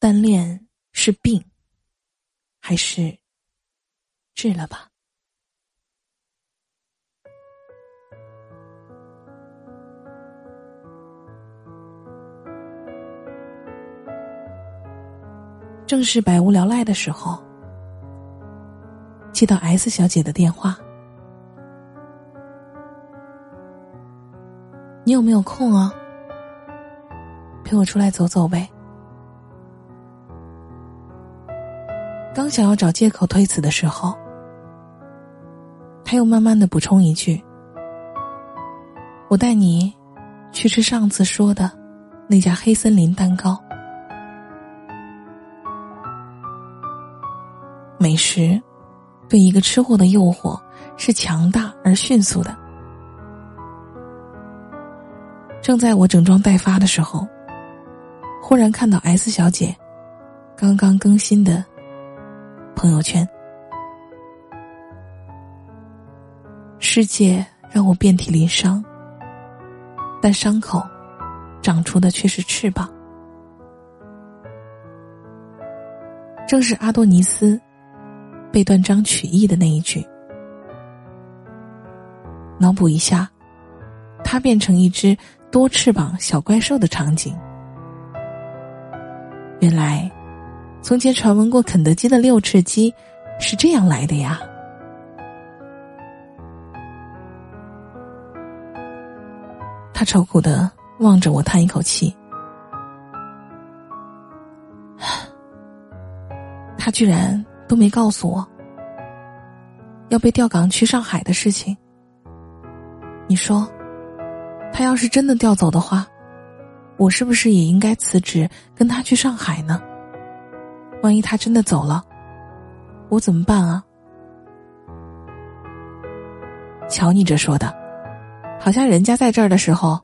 单恋是病，还是治了吧？正是百无聊赖的时候，接到 S 小姐的电话：“你有没有空啊？陪我出来走走呗。”刚想要找借口推辞的时候，他又慢慢的补充一句：“我带你去吃上次说的那家黑森林蛋糕。美食对一个吃货的诱惑是强大而迅速的。正在我整装待发的时候，忽然看到 S 小姐刚刚更新的。”朋友圈，世界让我遍体鳞伤，但伤口长出的却是翅膀。正是阿多尼斯被断章取义的那一句，脑补一下，他变成一只多翅膀小怪兽的场景，原来。从前传闻过肯德基的六翅鸡，是这样来的呀。他愁苦的望着我，叹一口气。他居然都没告诉我要被调岗去上海的事情。你说，他要是真的调走的话，我是不是也应该辞职跟他去上海呢？万一他真的走了，我怎么办啊？瞧你这说的，好像人家在这儿的时候，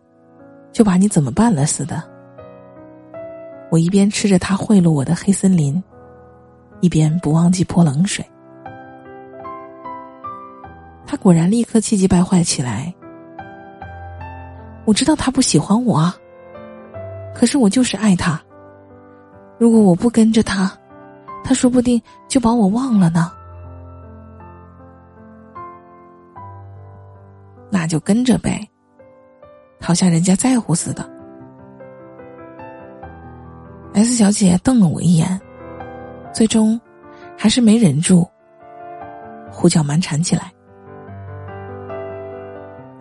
就把你怎么办了似的。我一边吃着他贿赂我的黑森林，一边不忘记泼冷水。他果然立刻气急败坏起来。我知道他不喜欢我，可是我就是爱他。如果我不跟着他，他说不定就把我忘了呢，那就跟着呗，好像人家在乎似的。S 小姐瞪了我一眼，最终还是没忍住，胡搅蛮缠起来。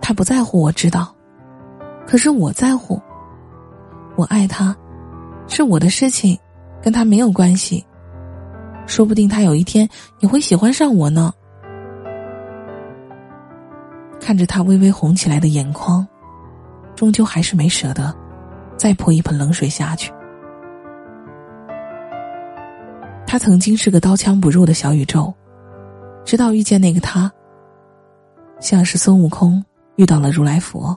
他不在乎，我知道，可是我在乎，我爱他，是我的事情，跟他没有关系。说不定他有一天也会喜欢上我呢。看着他微微红起来的眼眶，终究还是没舍得再泼一盆冷水下去。他曾经是个刀枪不入的小宇宙，直到遇见那个他，像是孙悟空遇到了如来佛，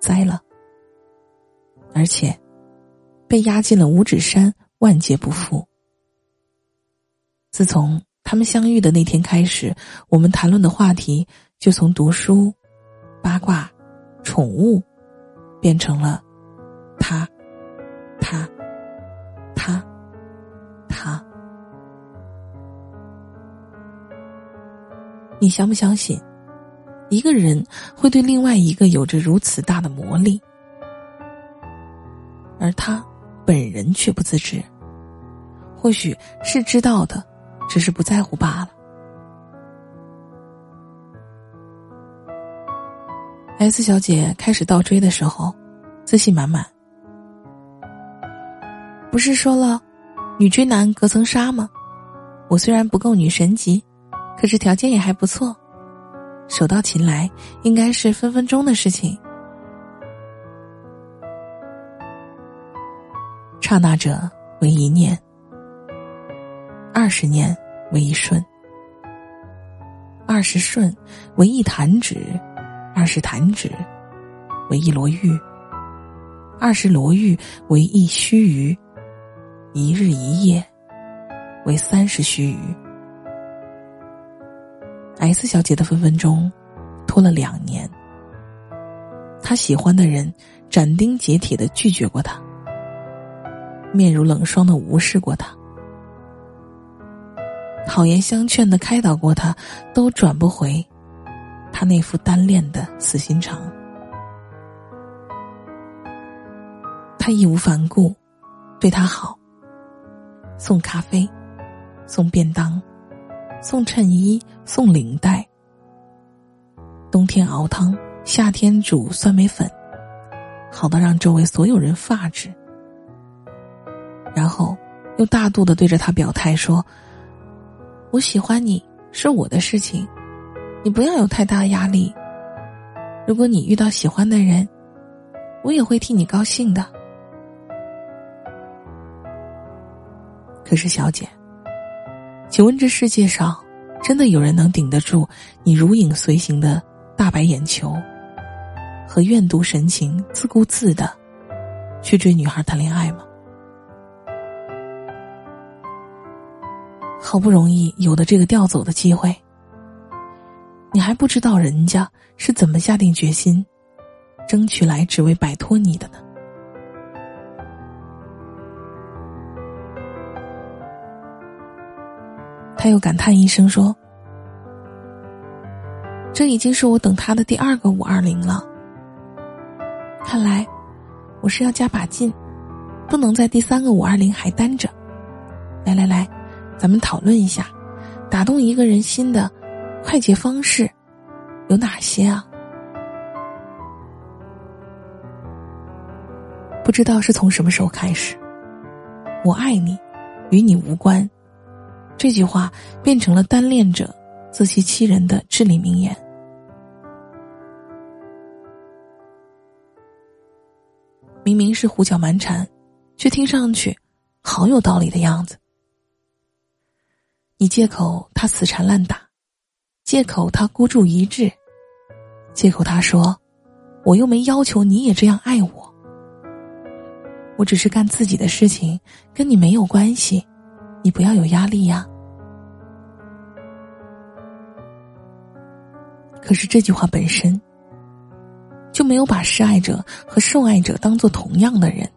栽了，而且被压进了五指山，万劫不复。自从他们相遇的那天开始，我们谈论的话题就从读书、八卦、宠物，变成了他、他、他、他。你相不相信，一个人会对另外一个有着如此大的魔力，而他本人却不自知？或许是知道的。只是不在乎罢了。S 小姐开始倒追的时候，自信满满。不是说了，女追男隔层纱吗？我虽然不够女神级，可是条件也还不错，手到擒来应该是分分钟的事情。刹那者为一念。二十年为一瞬，二十瞬为一弹指，二十弹指为一罗玉，二十罗玉为一须臾，一日一夜为三十须臾。S 小姐的分分钟拖了两年，她喜欢的人斩钉截铁的拒绝过她，面如冷霜的无视过他，好言相劝的开导过他，都转不回他那副单恋的死心肠。他义无反顾，对他好，送咖啡，送便当，送衬衣，送领带。冬天熬汤，夏天煮酸梅粉，好到让周围所有人发指。然后，又大度的对着他表态说：“我喜欢你是我的事情，你不要有太大压力。如果你遇到喜欢的人，我也会替你高兴的。”可是，小姐，请问这世界上，真的有人能顶得住你如影随形的大白眼球，和怨毒神情，自顾自的去追女孩谈恋爱吗？好不容易有的这个调走的机会，你还不知道人家是怎么下定决心，争取来只为摆脱你的呢？他又感叹一声说：“这已经是我等他的第二个五二零了。看来，我是要加把劲，不能在第三个五二零还单着。来来来。”咱们讨论一下，打动一个人心的快捷方式有哪些啊？不知道是从什么时候开始，“我爱你，与你无关”这句话变成了单恋者自欺欺人的至理名言。明明是胡搅蛮缠，却听上去好有道理的样子。你借口他死缠烂打，借口他孤注一掷，借口他说，我又没要求你也这样爱我，我只是干自己的事情，跟你没有关系，你不要有压力呀。可是这句话本身，就没有把施爱者和受爱者当做同样的人，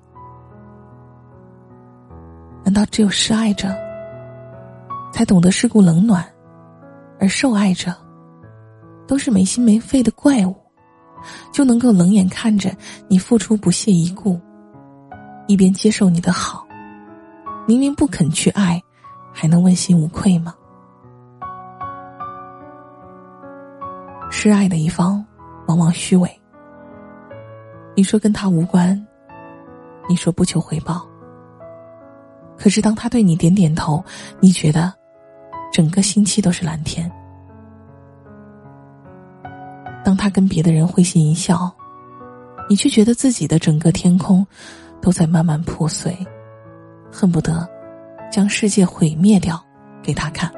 难道只有施爱者？才懂得世故冷暖，而受爱者都是没心没肺的怪物，就能够冷眼看着你付出不屑一顾，一边接受你的好，明明不肯去爱，还能问心无愧吗？示爱的一方往往虚伪，你说跟他无关，你说不求回报，可是当他对你点点头，你觉得。整个星期都是蓝天。当他跟别的人会心一笑，你却觉得自己的整个天空都在慢慢破碎，恨不得将世界毁灭掉给他看。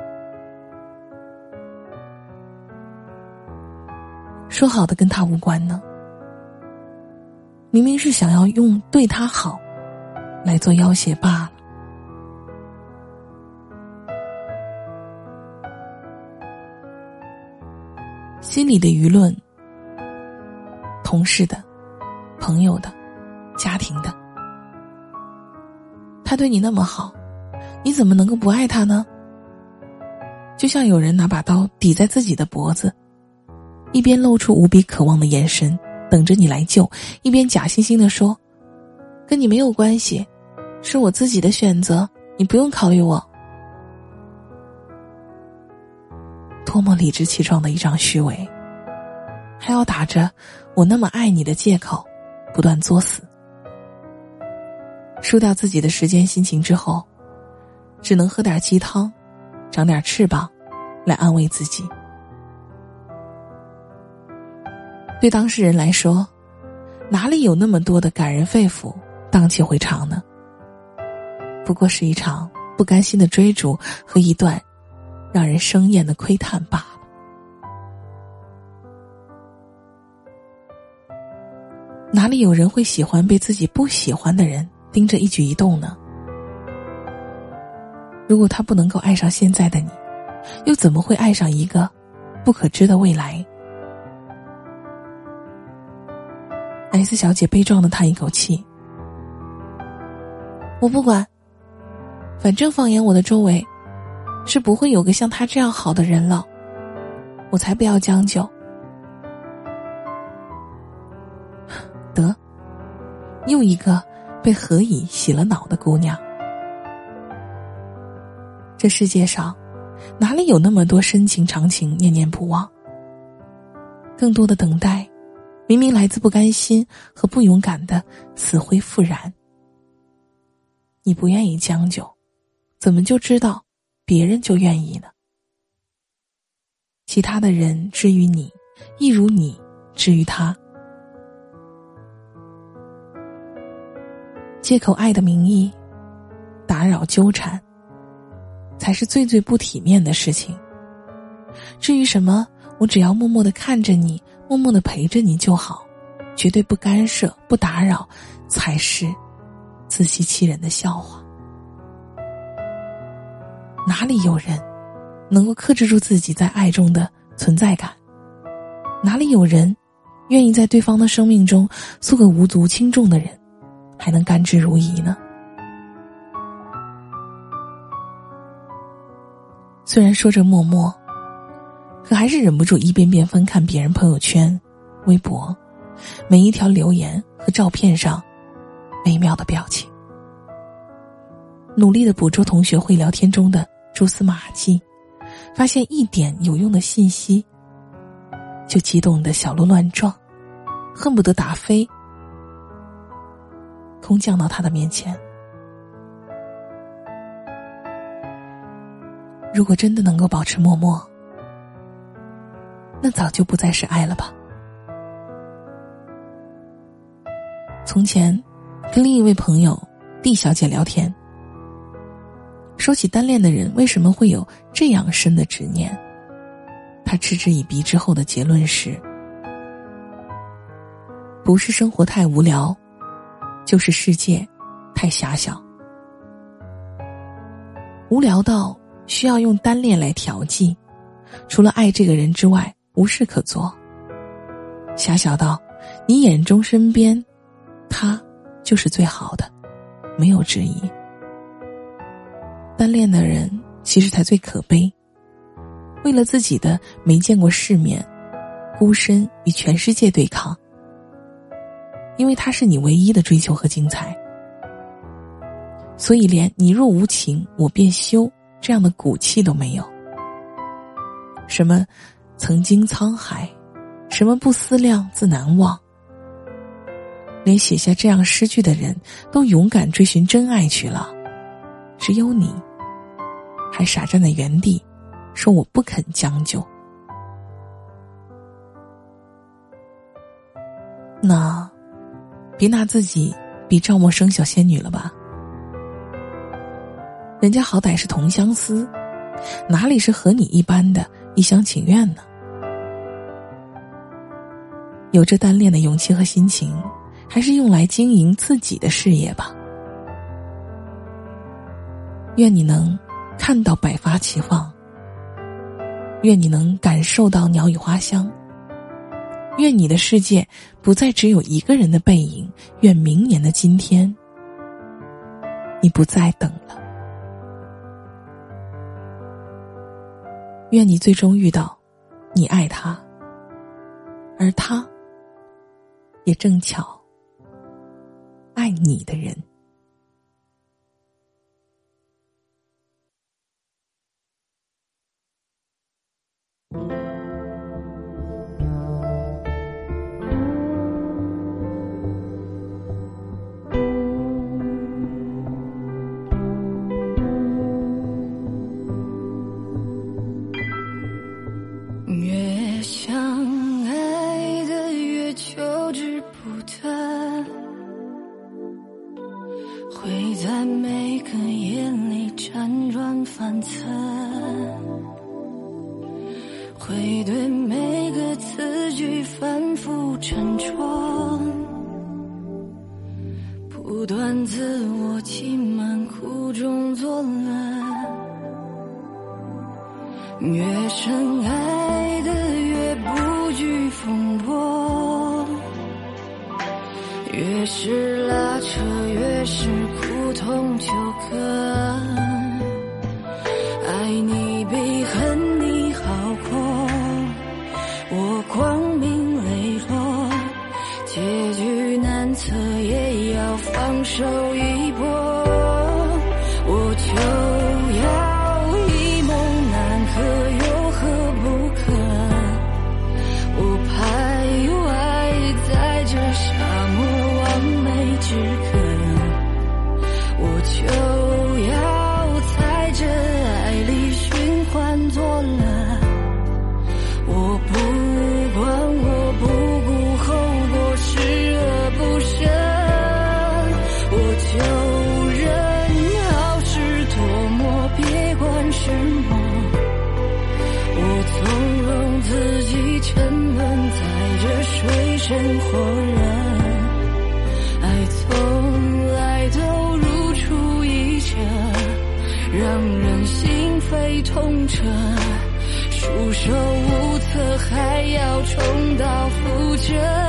说好的跟他无关呢？明明是想要用对他好来做要挟罢了。心里的舆论，同事的、朋友的、家庭的，他对你那么好，你怎么能够不爱他呢？就像有人拿把刀抵在自己的脖子，一边露出无比渴望的眼神，等着你来救，一边假惺惺的说：“跟你没有关系，是我自己的选择，你不用考虑我。”多么理直气壮的一张虚伪，还要打着“我那么爱你”的借口，不断作死。输掉自己的时间、心情之后，只能喝点鸡汤，长点翅膀，来安慰自己。对当事人来说，哪里有那么多的感人肺腑、荡气回肠呢？不过是一场不甘心的追逐和一段。让人生厌的窥探罢了。哪里有人会喜欢被自己不喜欢的人盯着一举一动呢？如果他不能够爱上现在的你，又怎么会爱上一个不可知的未来？S 小姐悲壮的叹一口气，我不管，反正放眼我的周围，是不会有个像他这样好的人了。我才不要将就。得，又一个被何以洗了脑的姑娘。这世界上，哪里有那么多深情长情念念不忘？更多的等待，明明来自不甘心和不勇敢的死灰复燃。你不愿意将就，怎么就知道别人就愿意呢？其他的人之于你，亦如你之于他。借口爱的名义，打扰纠缠，才是最最不体面的事情。至于什么，我只要默默的看着你，默默的陪着你就好，绝对不干涉、不打扰，才是自欺欺人的笑话。哪里有人能够克制住自己在爱中的存在感？哪里有人愿意在对方的生命中做个无足轻重的人？还能甘之如饴呢？虽然说着默默，可还是忍不住一遍遍翻看别人朋友圈、微博，每一条留言和照片上微妙的表情，努力的捕捉同学会聊天中的蛛丝马迹，发现一点有用的信息，就激动的小鹿乱撞，恨不得打飞。空降到他的面前。如果真的能够保持默默，那早就不再是爱了吧。从前，跟另一位朋友 D 小姐聊天，说起单恋的人为什么会有这样深的执念，他嗤之以鼻之后的结论是：不是生活太无聊。就是世界太狭小，无聊到需要用单恋来调剂，除了爱这个人之外无事可做。狭小到你眼中身边，他就是最好的，没有之一。单恋的人其实才最可悲，为了自己的没见过世面，孤身与全世界对抗。因为他是你唯一的追求和精彩，所以连“你若无情，我便休”这样的骨气都没有。什么曾经沧海，什么不思量自难忘，连写下这样诗句的人都勇敢追寻真爱去了，只有你，还傻站在原地，说我不肯将就。那。别拿自己比赵默笙小仙女了吧？人家好歹是同相思，哪里是和你一般的一厢情愿呢？有着单恋的勇气和心情，还是用来经营自己的事业吧。愿你能看到百花齐放，愿你能感受到鸟语花香。愿你的世界不再只有一个人的背影。愿明年的今天，你不再等了。愿你最终遇到你爱他，而他也正巧爱你的人。在每个夜里辗转反侧，会对每个字句反复斟酌，不断自我欺瞒，苦中作乐。越深爱中秋换做了。痛彻束手无策还要重蹈覆辙。